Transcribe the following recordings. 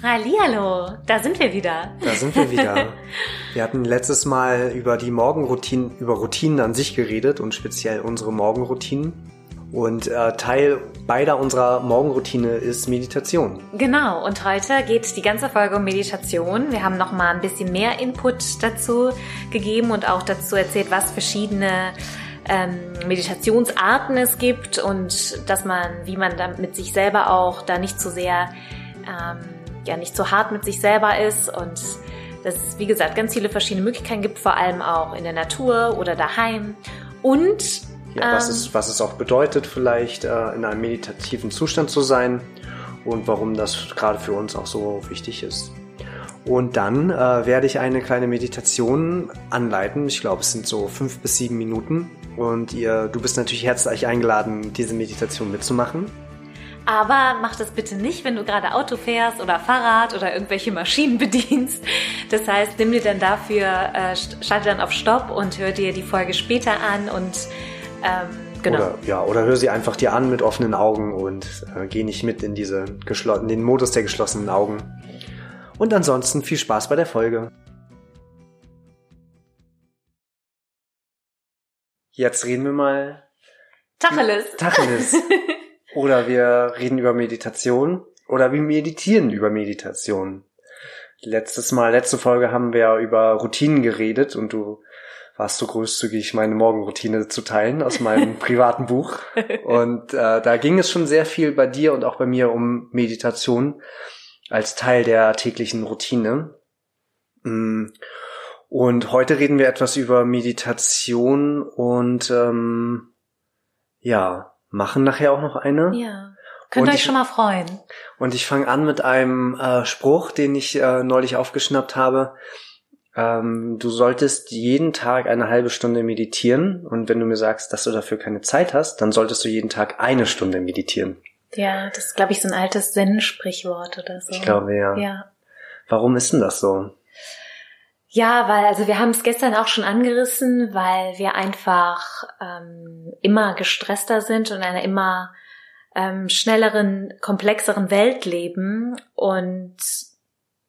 Hallihallo, da sind wir wieder. Da sind wir wieder. wir hatten letztes Mal über die Morgenroutinen, über Routinen an sich geredet und speziell unsere Morgenroutinen. Und äh, Teil beider unserer Morgenroutine ist Meditation. Genau, und heute geht die ganze Folge um Meditation. Wir haben noch mal ein bisschen mehr Input dazu gegeben und auch dazu erzählt, was verschiedene ähm, Meditationsarten es gibt und dass man, wie man da mit sich selber auch da nicht zu so sehr ähm, ja nicht so hart mit sich selber ist und dass es, wie gesagt, ganz viele verschiedene Möglichkeiten gibt, vor allem auch in der Natur oder daheim. Und ja, was, ähm, es, was es auch bedeutet, vielleicht äh, in einem meditativen Zustand zu sein und warum das gerade für uns auch so wichtig ist. Und dann äh, werde ich eine kleine Meditation anleiten. Ich glaube, es sind so fünf bis sieben Minuten. Und ihr, du bist natürlich herzlich eingeladen, diese Meditation mitzumachen. Aber mach das bitte nicht, wenn du gerade Auto fährst oder Fahrrad oder irgendwelche Maschinen bedienst. Das heißt, nimm dir dann dafür, äh, schalte dann auf Stopp und hör dir die Folge später an und ähm, genau. Oder, ja, oder hör sie einfach dir an mit offenen Augen und äh, geh nicht mit in, diese in den Modus der geschlossenen Augen. Und ansonsten viel Spaß bei der Folge. Jetzt reden wir mal. Tacheles. Tacheles. Oder wir reden über Meditation. Oder wir meditieren über Meditation. Letztes Mal, letzte Folge haben wir über Routinen geredet und du warst so großzügig, meine Morgenroutine zu teilen aus meinem privaten Buch. Und äh, da ging es schon sehr viel bei dir und auch bei mir um Meditation als Teil der täglichen Routine. Mm. Und heute reden wir etwas über Meditation und ähm, ja, machen nachher auch noch eine. Ja. Könnt ihr euch schon mal freuen. Und ich fange an mit einem äh, Spruch, den ich äh, neulich aufgeschnappt habe. Ähm, du solltest jeden Tag eine halbe Stunde meditieren und wenn du mir sagst, dass du dafür keine Zeit hast, dann solltest du jeden Tag eine Stunde meditieren. Ja, das ist, glaube ich, so ein altes Zen-Sprichwort oder so. Ich glaube, ja. Ja. Warum ist denn das so? Ja, weil, also wir haben es gestern auch schon angerissen, weil wir einfach ähm, immer gestresster sind und in einer immer ähm, schnelleren, komplexeren Welt leben und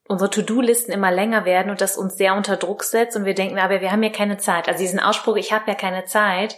unsere To-Do-Listen immer länger werden und das uns sehr unter Druck setzt und wir denken, aber wir haben ja keine Zeit. Also diesen Ausspruch, ich habe ja keine Zeit,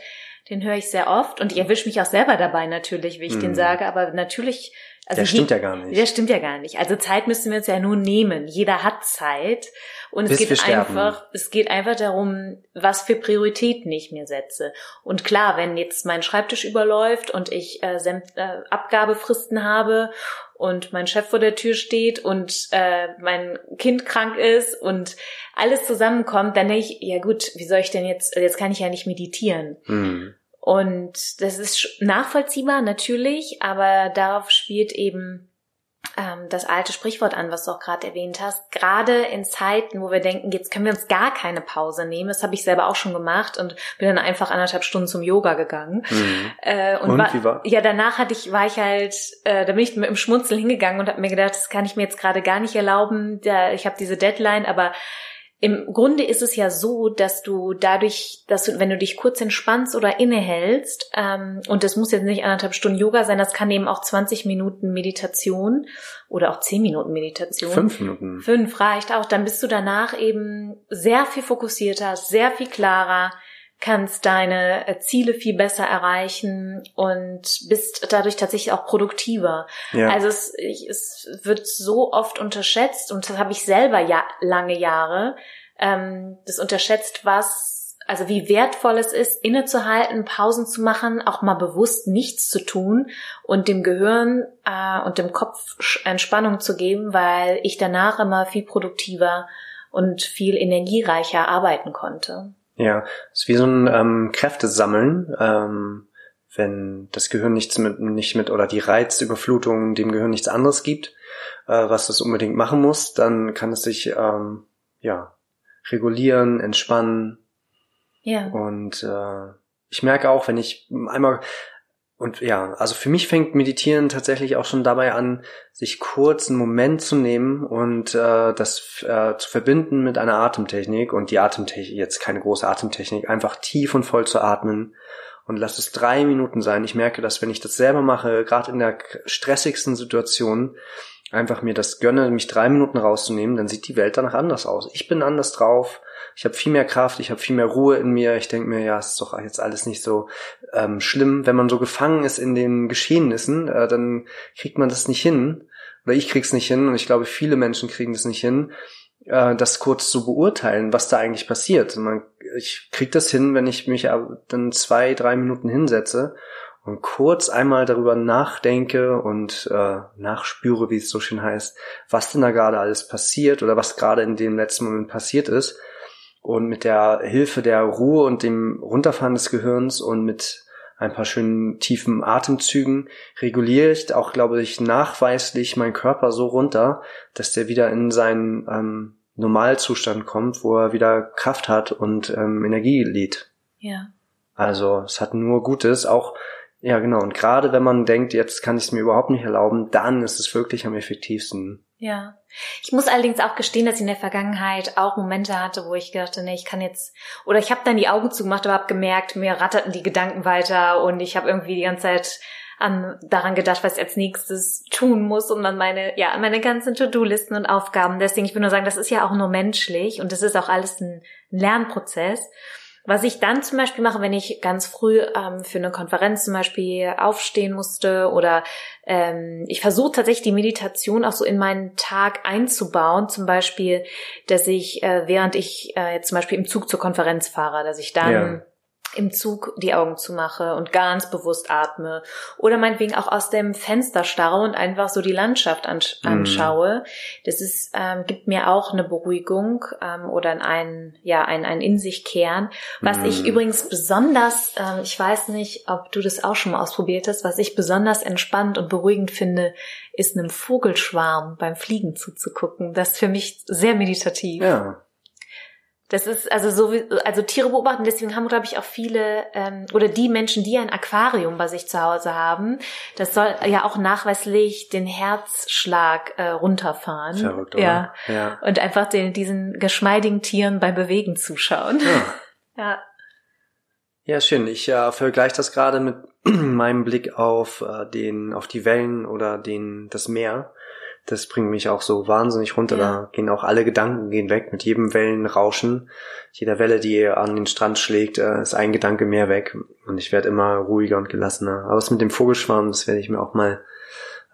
den höre ich sehr oft und ich erwische mich auch selber dabei natürlich, wie ich mm. den mhm. sage, aber natürlich also der stimmt ja gar nicht. Der stimmt ja gar nicht. Also Zeit müssen wir uns ja nur nehmen. Jeder hat Zeit. Und Bis es geht einfach, es geht einfach darum, was für Prioritäten ich mir setze. Und klar, wenn jetzt mein Schreibtisch überläuft und ich äh, äh, Abgabefristen habe und mein Chef vor der Tür steht und äh, mein Kind krank ist und alles zusammenkommt, dann denke ich, ja gut, wie soll ich denn jetzt, jetzt kann ich ja nicht meditieren. Mhm. Und das ist nachvollziehbar, natürlich, aber darauf spielt eben ähm, das alte Sprichwort an, was du auch gerade erwähnt hast. Gerade in Zeiten, wo wir denken, jetzt können wir uns gar keine Pause nehmen. Das habe ich selber auch schon gemacht und bin dann einfach anderthalb Stunden zum Yoga gegangen. Mhm. Äh, und, und war, wie war? Ja, danach hatte ich, war ich halt, äh, da bin ich mit dem Schmunzeln hingegangen und habe mir gedacht, das kann ich mir jetzt gerade gar nicht erlauben. Da, ich habe diese Deadline, aber im Grunde ist es ja so, dass du dadurch, dass du, wenn du dich kurz entspannst oder innehältst, ähm, und das muss jetzt nicht anderthalb Stunden Yoga sein, das kann eben auch 20 Minuten Meditation oder auch 10 Minuten Meditation. Fünf Minuten. Fünf reicht auch. Dann bist du danach eben sehr viel fokussierter, sehr viel klarer, kannst deine äh, Ziele viel besser erreichen und bist dadurch tatsächlich auch produktiver. Ja. Also es, es wird so oft unterschätzt und das habe ich selber ja lange Jahre. Ähm, das unterschätzt, was, also wie wertvoll es ist, innezuhalten, Pausen zu machen, auch mal bewusst nichts zu tun und dem Gehirn äh, und dem Kopf Entspannung zu geben, weil ich danach immer viel produktiver und viel energiereicher arbeiten konnte. Ja, es ist wie so ein ähm, Kräftesammeln, ähm, wenn das Gehirn nichts mit, nicht mit oder die Reizüberflutung dem Gehirn nichts anderes gibt, äh, was es unbedingt machen muss, dann kann es sich ähm, ja regulieren, entspannen Ja. Und äh, ich merke auch, wenn ich einmal und ja, also für mich fängt Meditieren tatsächlich auch schon dabei an, sich kurz einen Moment zu nehmen und äh, das äh, zu verbinden mit einer Atemtechnik und die Atemtechnik, jetzt keine große Atemtechnik, einfach tief und voll zu atmen und lass es drei Minuten sein. Ich merke, dass wenn ich das selber mache, gerade in der stressigsten Situation, einfach mir das gönne, mich drei Minuten rauszunehmen, dann sieht die Welt danach anders aus. Ich bin anders drauf, ich habe viel mehr Kraft, ich habe viel mehr Ruhe in mir. Ich denke mir, ja, ist doch jetzt alles nicht so ähm, schlimm. Wenn man so gefangen ist in den Geschehnissen, äh, dann kriegt man das nicht hin. Oder ich krieg's nicht hin und ich glaube, viele Menschen kriegen das nicht hin, äh, das kurz zu beurteilen, was da eigentlich passiert. Man, ich krieg das hin, wenn ich mich dann zwei, drei Minuten hinsetze und kurz einmal darüber nachdenke und äh, nachspüre, wie es so schön heißt, was denn da gerade alles passiert oder was gerade in dem letzten Moment passiert ist. Und mit der Hilfe der Ruhe und dem Runterfahren des Gehirns und mit ein paar schönen tiefen Atemzügen reguliere ich auch, glaube ich, nachweislich meinen Körper so runter, dass der wieder in seinen ähm, Normalzustand kommt, wo er wieder Kraft hat und ähm, Energie lädt. Ja. Also es hat nur Gutes, auch ja genau. Und gerade wenn man denkt, jetzt kann ich es mir überhaupt nicht erlauben, dann ist es wirklich am effektivsten. Ja. Ich muss allerdings auch gestehen, dass ich in der Vergangenheit auch Momente hatte, wo ich dachte, nee, ich kann jetzt, oder ich habe dann die Augen zugemacht, aber habe gemerkt, mir ratterten die Gedanken weiter und ich habe irgendwie die ganze Zeit an, daran gedacht, was ich als nächstes tun muss und dann meine, ja, meine ganzen To-Do-Listen und Aufgaben. Deswegen, ich will nur sagen, das ist ja auch nur menschlich und das ist auch alles ein Lernprozess. Was ich dann zum Beispiel mache, wenn ich ganz früh ähm, für eine Konferenz zum Beispiel aufstehen musste oder ähm, ich versuche tatsächlich die Meditation auch so in meinen Tag einzubauen, zum Beispiel, dass ich, äh, während ich äh, jetzt zum Beispiel im Zug zur Konferenz fahre, dass ich dann ja im Zug die Augen zumache und ganz bewusst atme oder meinetwegen auch aus dem Fenster starre und einfach so die Landschaft ansch mm. anschaue. Das ist, ähm, gibt mir auch eine Beruhigung ähm, oder ein, ja, ein, ein in sich kehren. Was mm. ich übrigens besonders, ähm, ich weiß nicht, ob du das auch schon mal ausprobiert hast, was ich besonders entspannt und beruhigend finde, ist einem Vogelschwarm beim Fliegen zuzugucken. Das ist für mich sehr meditativ. Ja. Das ist also so, wie, also Tiere beobachten. Deswegen haben, glaube ich, auch viele ähm, oder die Menschen, die ein Aquarium bei sich zu Hause haben, das soll ja auch nachweislich den Herzschlag äh, runterfahren. Verrückt, oder? Ja. ja. Und einfach den, diesen geschmeidigen Tieren beim Bewegen zuschauen. Ja. ja. Ja, schön. Ich äh, vergleiche das gerade mit meinem Blick auf äh, den, auf die Wellen oder den, das Meer das bringt mich auch so wahnsinnig runter. Ja. Da gehen auch alle Gedanken gehen weg mit jedem Wellenrauschen. Jeder Welle, die an den Strand schlägt, äh, ist ein Gedanke mehr weg. Und ich werde immer ruhiger und gelassener. Aber was mit dem Vogelschwarm, das werde ich mir auch mal,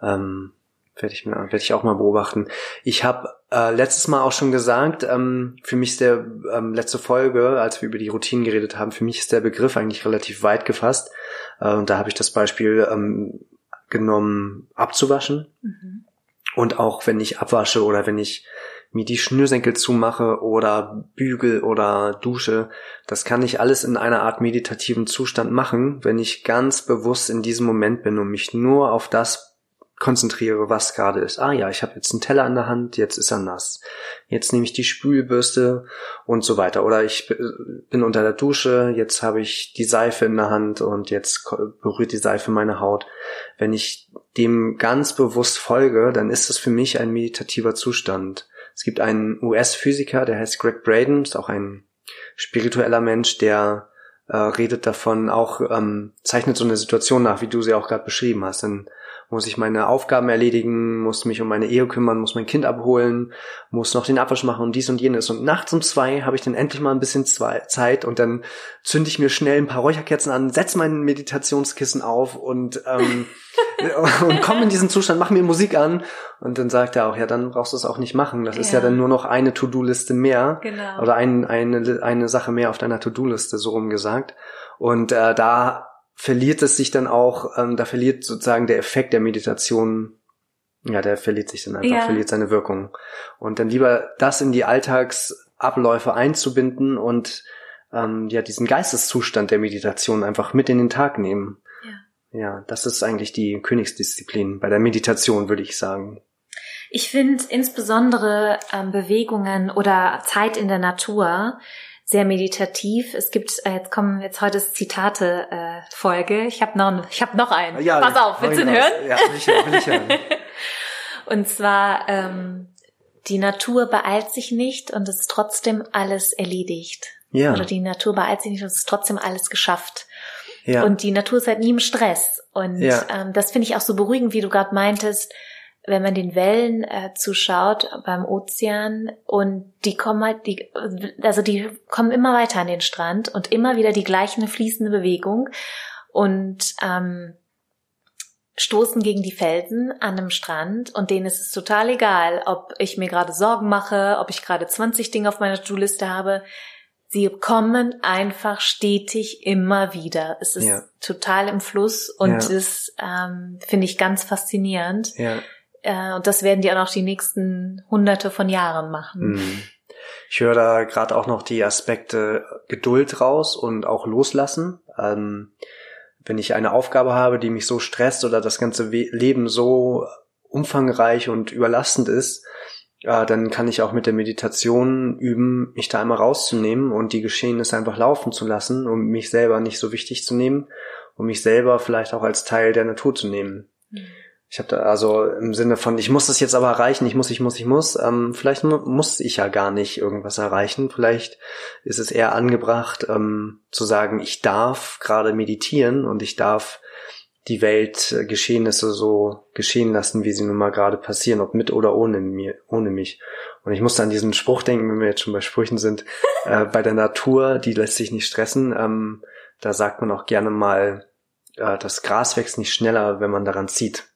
ähm, werde ich mir, werde ich auch mal beobachten. Ich habe äh, letztes Mal auch schon gesagt, ähm, für mich ist der ähm, letzte Folge, als wir über die Routinen geredet haben, für mich ist der Begriff eigentlich relativ weit gefasst. Äh, und da habe ich das Beispiel ähm, genommen, abzuwaschen. Mhm. Und auch wenn ich abwasche oder wenn ich mir die Schnürsenkel zumache oder bügel oder dusche, das kann ich alles in einer Art meditativen Zustand machen, wenn ich ganz bewusst in diesem Moment bin und mich nur auf das konzentriere, was gerade ist. Ah ja, ich habe jetzt einen Teller in der Hand, jetzt ist er nass. Jetzt nehme ich die Spülbürste und so weiter. Oder ich bin unter der Dusche, jetzt habe ich die Seife in der Hand und jetzt berührt die Seife meine Haut. Wenn ich dem ganz bewusst folge, dann ist das für mich ein meditativer Zustand. Es gibt einen US-Physiker, der heißt Greg Braden, ist auch ein spiritueller Mensch, der äh, redet davon, auch ähm, zeichnet so eine Situation nach, wie du sie auch gerade beschrieben hast. Dann muss ich meine Aufgaben erledigen, muss mich um meine Ehe kümmern, muss mein Kind abholen, muss noch den Abwasch machen und dies und jenes. Und nachts um zwei habe ich dann endlich mal ein bisschen zwei Zeit und dann zünde ich mir schnell ein paar Räucherkerzen an, setze mein Meditationskissen auf und, ähm, und komme in diesen Zustand, mach mir Musik an. Und dann sagt er auch, ja, dann brauchst du es auch nicht machen. Das ja. ist ja dann nur noch eine To-Do-Liste mehr. Genau. Oder ein, eine, eine Sache mehr auf deiner To-Do-Liste, so rum gesagt. Und äh, da verliert es sich dann auch, ähm, da verliert sozusagen der Effekt der Meditation, ja, der verliert sich dann einfach, ja. verliert seine Wirkung. Und dann lieber das in die Alltagsabläufe einzubinden und ähm, ja, diesen Geisteszustand der Meditation einfach mit in den Tag nehmen. Ja, ja das ist eigentlich die Königsdisziplin bei der Meditation, würde ich sagen. Ich finde insbesondere ähm, Bewegungen oder Zeit in der Natur sehr meditativ. Es gibt, äh, jetzt kommen jetzt heute ist Zitate äh, Folge. Ich habe noch, ich habe noch einen. Ja, Pass auf, willst du ihn hören? Ja, will ich, will ich hören. und zwar ähm, die Natur beeilt sich nicht und es ist trotzdem alles erledigt. Ja. Oder die Natur beeilt sich nicht und es ist trotzdem alles geschafft. Ja. Und die Natur ist halt nie im Stress. Und ja. ähm, das finde ich auch so beruhigend, wie du gerade meintest, wenn man den Wellen äh, zuschaut beim Ozean und die kommen halt, die, also die kommen immer weiter an den Strand und immer wieder die gleiche fließende Bewegung und ähm, stoßen gegen die Felsen an einem Strand und denen ist es total egal, ob ich mir gerade Sorgen mache, ob ich gerade 20 Dinge auf meiner To-Liste habe. Sie kommen einfach stetig immer wieder. Es ist ja. total im Fluss und ja. das ähm, finde ich ganz faszinierend. Ja. Äh, und das werden die auch noch die nächsten hunderte von Jahren machen. Mhm. Ich höre da gerade auch noch die Aspekte Geduld raus und auch loslassen. Ähm, wenn ich eine Aufgabe habe, die mich so stresst oder das ganze Leben so umfangreich und überlastend ist, äh, dann kann ich auch mit der Meditation üben, mich da einmal rauszunehmen und die Geschehnisse einfach laufen zu lassen, um mich selber nicht so wichtig zu nehmen, um mich selber vielleicht auch als Teil der Natur zu nehmen. Mhm. Ich habe da also im Sinne von, ich muss das jetzt aber erreichen, ich muss, ich muss, ich muss. Ähm, vielleicht muss ich ja gar nicht irgendwas erreichen. Vielleicht ist es eher angebracht ähm, zu sagen, ich darf gerade meditieren und ich darf die Weltgeschehnisse so geschehen lassen, wie sie nun mal gerade passieren, ob mit oder ohne mir, ohne mich. Und ich musste an diesen Spruch denken, wenn wir jetzt schon bei Sprüchen sind, äh, bei der Natur, die lässt sich nicht stressen. Ähm, da sagt man auch gerne mal, äh, das Gras wächst nicht schneller, wenn man daran zieht.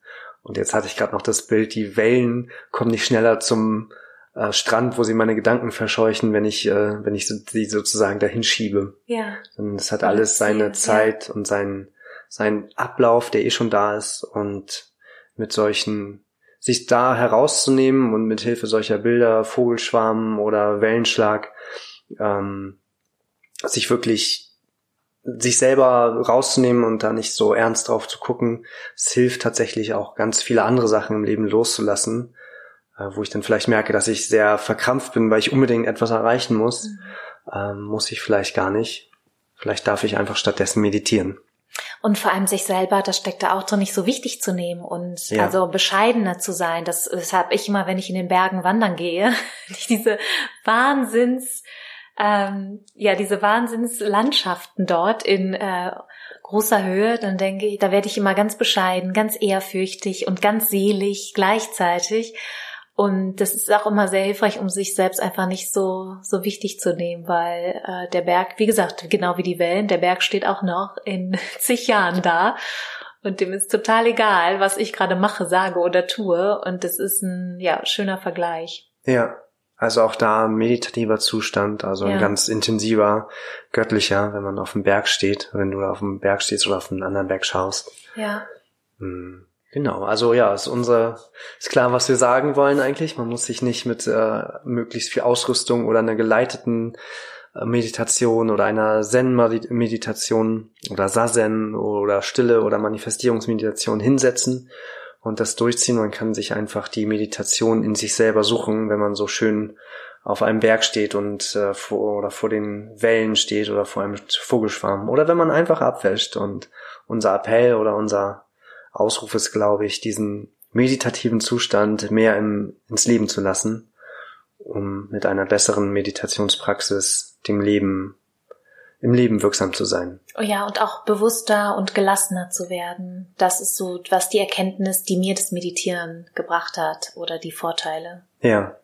Und jetzt hatte ich gerade noch das Bild, die Wellen kommen nicht schneller zum äh, Strand, wo sie meine Gedanken verscheuchen, wenn ich, äh, wenn ich sie sozusagen dahin schiebe. Ja. Und es hat alles seine ja. Zeit und seinen, seinen Ablauf, der eh schon da ist. Und mit solchen, sich da herauszunehmen und mit Hilfe solcher Bilder, Vogelschwarm oder Wellenschlag, ähm, sich wirklich sich selber rauszunehmen und da nicht so ernst drauf zu gucken, es hilft tatsächlich auch ganz viele andere Sachen im Leben loszulassen, äh, wo ich dann vielleicht merke, dass ich sehr verkrampft bin, weil ich unbedingt etwas erreichen muss, mhm. ähm, muss ich vielleicht gar nicht. Vielleicht darf ich einfach stattdessen meditieren. Und vor allem sich selber, das steckt da auch drin, nicht so wichtig zu nehmen und ja. also bescheidener zu sein. Das, das habe ich immer, wenn ich in den Bergen wandern gehe, diese Wahnsinns ähm, ja diese Wahnsinnslandschaften dort in äh, großer Höhe, dann denke ich, da werde ich immer ganz bescheiden, ganz ehrfürchtig und ganz selig gleichzeitig. Und das ist auch immer sehr hilfreich, um sich selbst einfach nicht so so wichtig zu nehmen, weil äh, der Berg, wie gesagt, genau wie die Wellen, der Berg steht auch noch in zig Jahren da und dem ist total egal, was ich gerade mache, sage oder tue. Und das ist ein ja schöner Vergleich. Ja, also auch da ein meditativer Zustand, also ja. ein ganz intensiver, göttlicher, wenn man auf dem Berg steht, wenn du auf dem Berg stehst oder auf einen anderen Berg schaust. Ja. Hm, genau, also ja, ist unser, ist klar, was wir sagen wollen eigentlich. Man muss sich nicht mit äh, möglichst viel Ausrüstung oder einer geleiteten äh, Meditation oder einer Zen-Meditation oder Sazen oder Stille oder Manifestierungsmeditation hinsetzen und das durchziehen. Man kann sich einfach die Meditation in sich selber suchen, wenn man so schön auf einem Berg steht und äh, vor oder vor den Wellen steht oder vor einem Vogelschwarm oder wenn man einfach abwäscht und unser Appell oder unser Ausruf ist, glaube ich, diesen meditativen Zustand mehr im, ins Leben zu lassen, um mit einer besseren Meditationspraxis dem Leben im Leben wirksam zu sein. Oh ja, und auch bewusster und gelassener zu werden. Das ist so, was die Erkenntnis, die mir das Meditieren gebracht hat oder die Vorteile. Ja.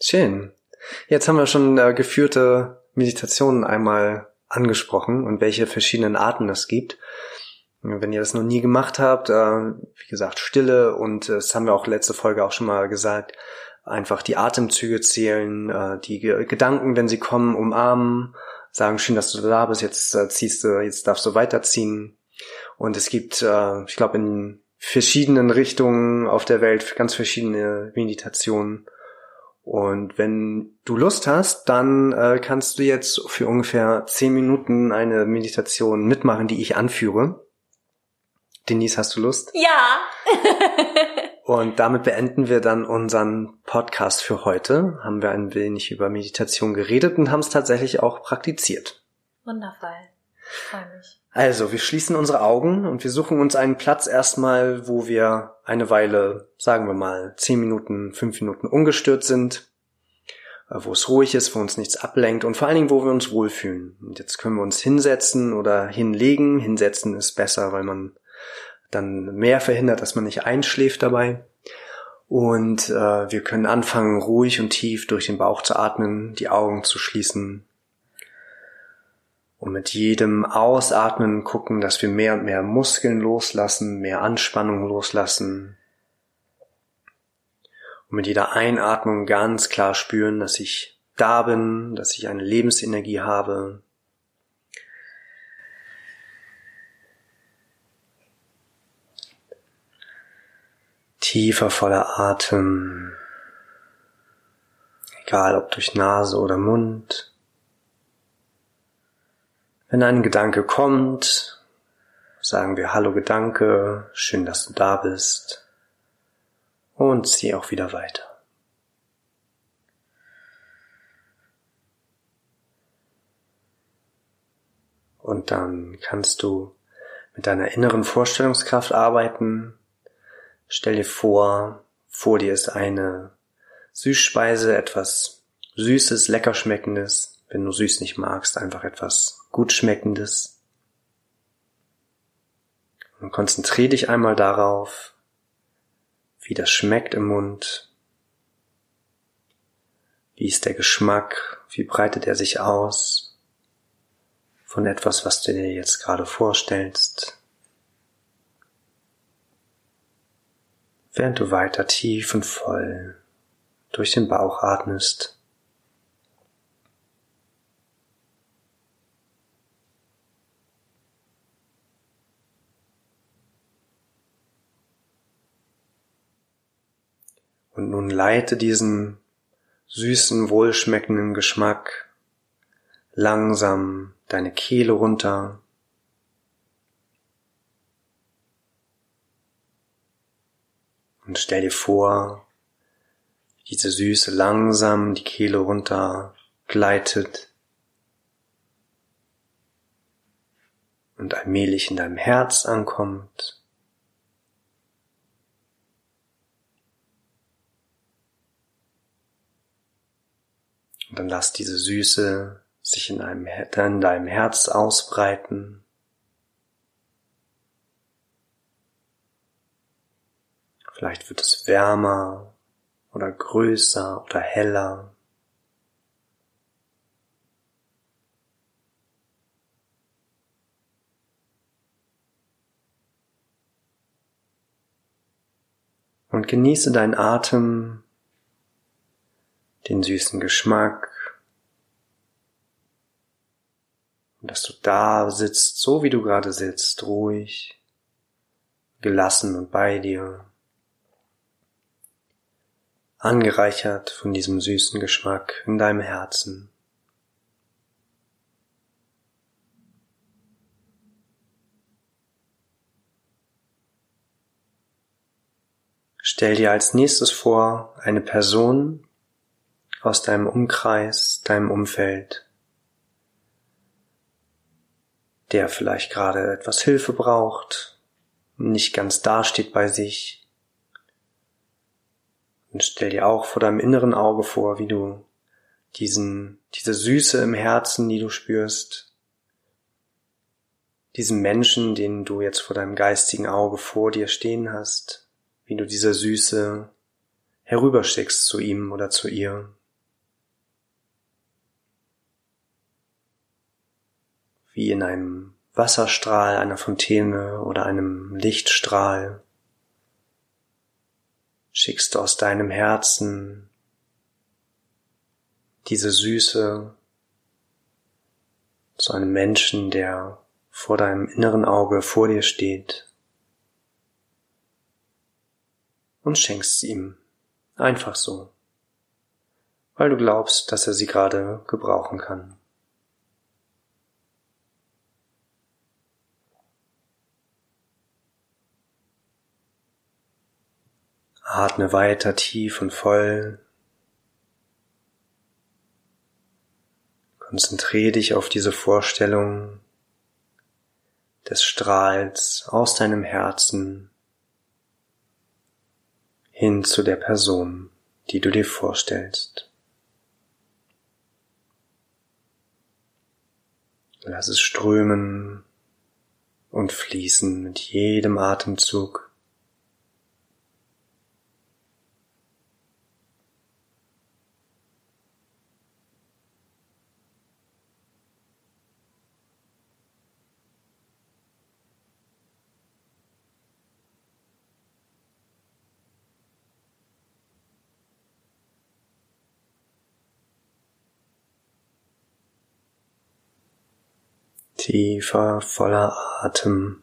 Schön. Jetzt haben wir schon äh, geführte Meditationen einmal angesprochen und welche verschiedenen Arten es gibt. Wenn ihr das noch nie gemacht habt, äh, wie gesagt, Stille und äh, das haben wir auch letzte Folge auch schon mal gesagt, einfach die Atemzüge zählen, äh, die Gedanken, wenn sie kommen, umarmen, sagen, schön, dass du da bist, jetzt äh, ziehst du, jetzt darfst du weiterziehen. Und es gibt, äh, ich glaube, in verschiedenen Richtungen auf der Welt ganz verschiedene Meditationen. Und wenn du Lust hast, dann kannst du jetzt für ungefähr zehn Minuten eine Meditation mitmachen, die ich anführe. Denise, hast du Lust? Ja. Und damit beenden wir dann unseren Podcast für heute. Haben wir ein wenig über Meditation geredet und haben es tatsächlich auch praktiziert. Wundervoll. Freue mich. Also, wir schließen unsere Augen und wir suchen uns einen Platz erstmal, wo wir eine Weile, sagen wir mal, zehn Minuten, fünf Minuten ungestört sind, äh, wo es ruhig ist, wo uns nichts ablenkt und vor allen Dingen, wo wir uns wohlfühlen. Und jetzt können wir uns hinsetzen oder hinlegen. Hinsetzen ist besser, weil man dann mehr verhindert, dass man nicht einschläft dabei. Und äh, wir können anfangen, ruhig und tief durch den Bauch zu atmen, die Augen zu schließen. Und mit jedem Ausatmen gucken, dass wir mehr und mehr Muskeln loslassen, mehr Anspannung loslassen. Und mit jeder Einatmung ganz klar spüren, dass ich da bin, dass ich eine Lebensenergie habe, Tiefer voller Atem, egal ob durch Nase oder Mund. Wenn ein Gedanke kommt, sagen wir Hallo Gedanke, schön, dass du da bist und zieh auch wieder weiter. Und dann kannst du mit deiner inneren Vorstellungskraft arbeiten, Stell dir vor, vor dir ist eine Süßspeise, etwas Süßes, lecker schmeckendes. Wenn du süß nicht magst, einfach etwas gut schmeckendes. Und konzentriere dich einmal darauf, wie das schmeckt im Mund. Wie ist der Geschmack? Wie breitet er sich aus? Von etwas, was du dir jetzt gerade vorstellst. Während du weiter tief und voll durch den Bauch atmest. Und nun leite diesen süßen, wohlschmeckenden Geschmack langsam deine Kehle runter Und stell dir vor, diese Süße langsam die Kehle runter gleitet und allmählich in deinem Herz ankommt. Und dann lass diese Süße sich in, einem, in deinem Herz ausbreiten. Vielleicht wird es wärmer oder größer oder heller. Und genieße deinen Atem, den süßen Geschmack dass du da sitzt, so wie du gerade sitzt, ruhig, gelassen und bei dir angereichert von diesem süßen Geschmack in deinem Herzen. Stell dir als nächstes vor eine Person aus deinem Umkreis, deinem Umfeld, der vielleicht gerade etwas Hilfe braucht, nicht ganz dasteht bei sich, und stell dir auch vor deinem inneren Auge vor, wie du diesen, diese Süße im Herzen, die du spürst, diesen Menschen, den du jetzt vor deinem geistigen Auge vor dir stehen hast, wie du diese Süße herüberschickst zu ihm oder zu ihr. Wie in einem Wasserstrahl, einer Fontäne oder einem Lichtstrahl schickst du aus deinem Herzen diese Süße zu einem Menschen, der vor deinem inneren Auge vor dir steht und schenkst sie ihm einfach so, weil du glaubst, dass er sie gerade gebrauchen kann. Atme weiter tief und voll. Konzentriere dich auf diese Vorstellung des Strahls aus deinem Herzen hin zu der Person, die du dir vorstellst. Lass es strömen und fließen mit jedem Atemzug. Tiefer, voller Atem.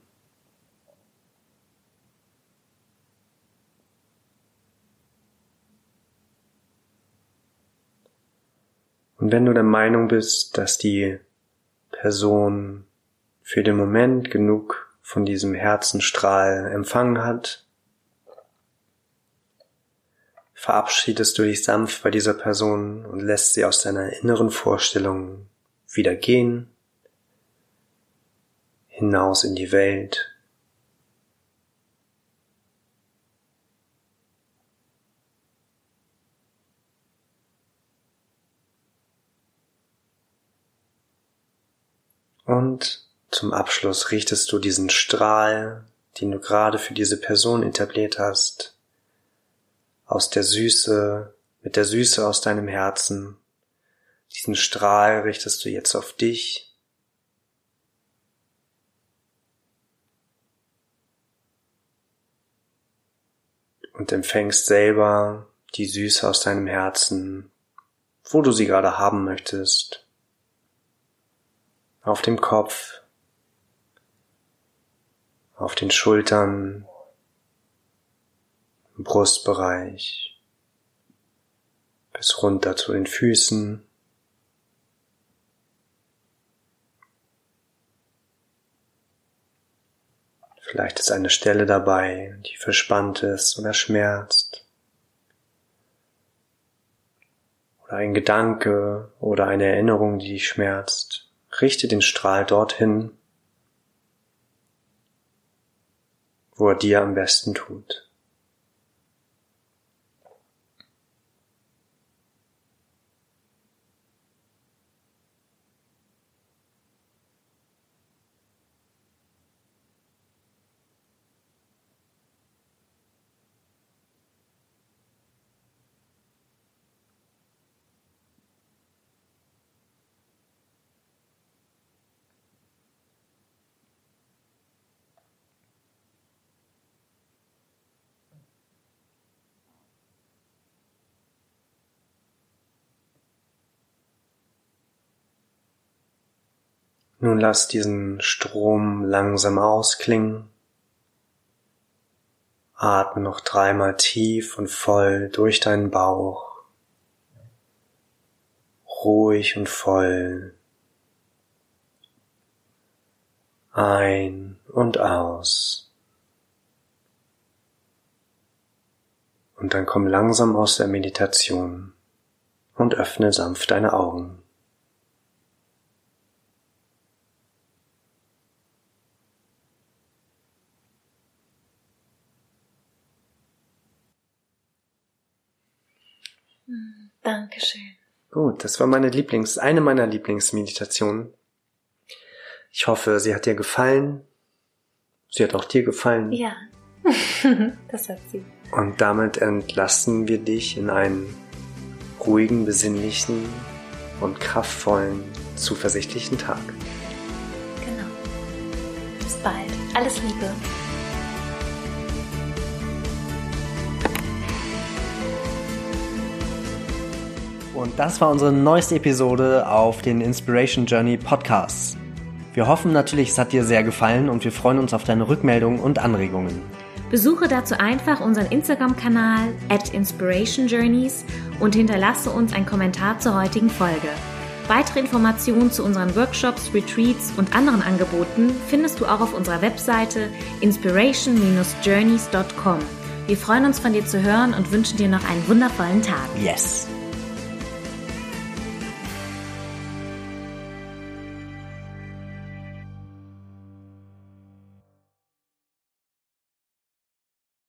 Und wenn du der Meinung bist, dass die Person für den Moment genug von diesem Herzenstrahl empfangen hat, verabschiedest du dich sanft bei dieser Person und lässt sie aus deiner inneren Vorstellung wieder gehen hinaus in die Welt. Und zum Abschluss richtest du diesen Strahl, den du gerade für diese Person etabliert hast, aus der Süße, mit der Süße aus deinem Herzen. Diesen Strahl richtest du jetzt auf dich und empfängst selber die Süße aus deinem Herzen, wo du sie gerade haben möchtest. Auf dem Kopf, auf den Schultern, im Brustbereich, bis runter zu den Füßen. Vielleicht ist eine Stelle dabei, die verspannt ist oder schmerzt. Oder ein Gedanke oder eine Erinnerung, die dich schmerzt. Richte den Strahl dorthin, wo er dir am besten tut. Nun lass diesen Strom langsam ausklingen. Atme noch dreimal tief und voll durch deinen Bauch. Ruhig und voll. Ein und aus. Und dann komm langsam aus der Meditation und öffne sanft deine Augen. Dankeschön. Gut, das war meine Lieblings, eine meiner Lieblingsmeditationen. Ich hoffe, sie hat dir gefallen. Sie hat auch dir gefallen. Ja, das hat sie. Und damit entlassen wir dich in einen ruhigen, besinnlichen und kraftvollen, zuversichtlichen Tag. Genau. Bis bald. Alles Liebe. Und das war unsere neueste Episode auf den Inspiration Journey Podcasts. Wir hoffen natürlich, es hat dir sehr gefallen und wir freuen uns auf deine Rückmeldungen und Anregungen. Besuche dazu einfach unseren Instagram-Kanal at Inspiration Journeys und hinterlasse uns einen Kommentar zur heutigen Folge. Weitere Informationen zu unseren Workshops, Retreats und anderen Angeboten findest du auch auf unserer Webseite inspiration-journeys.com. Wir freuen uns von dir zu hören und wünschen dir noch einen wundervollen Tag. Yes.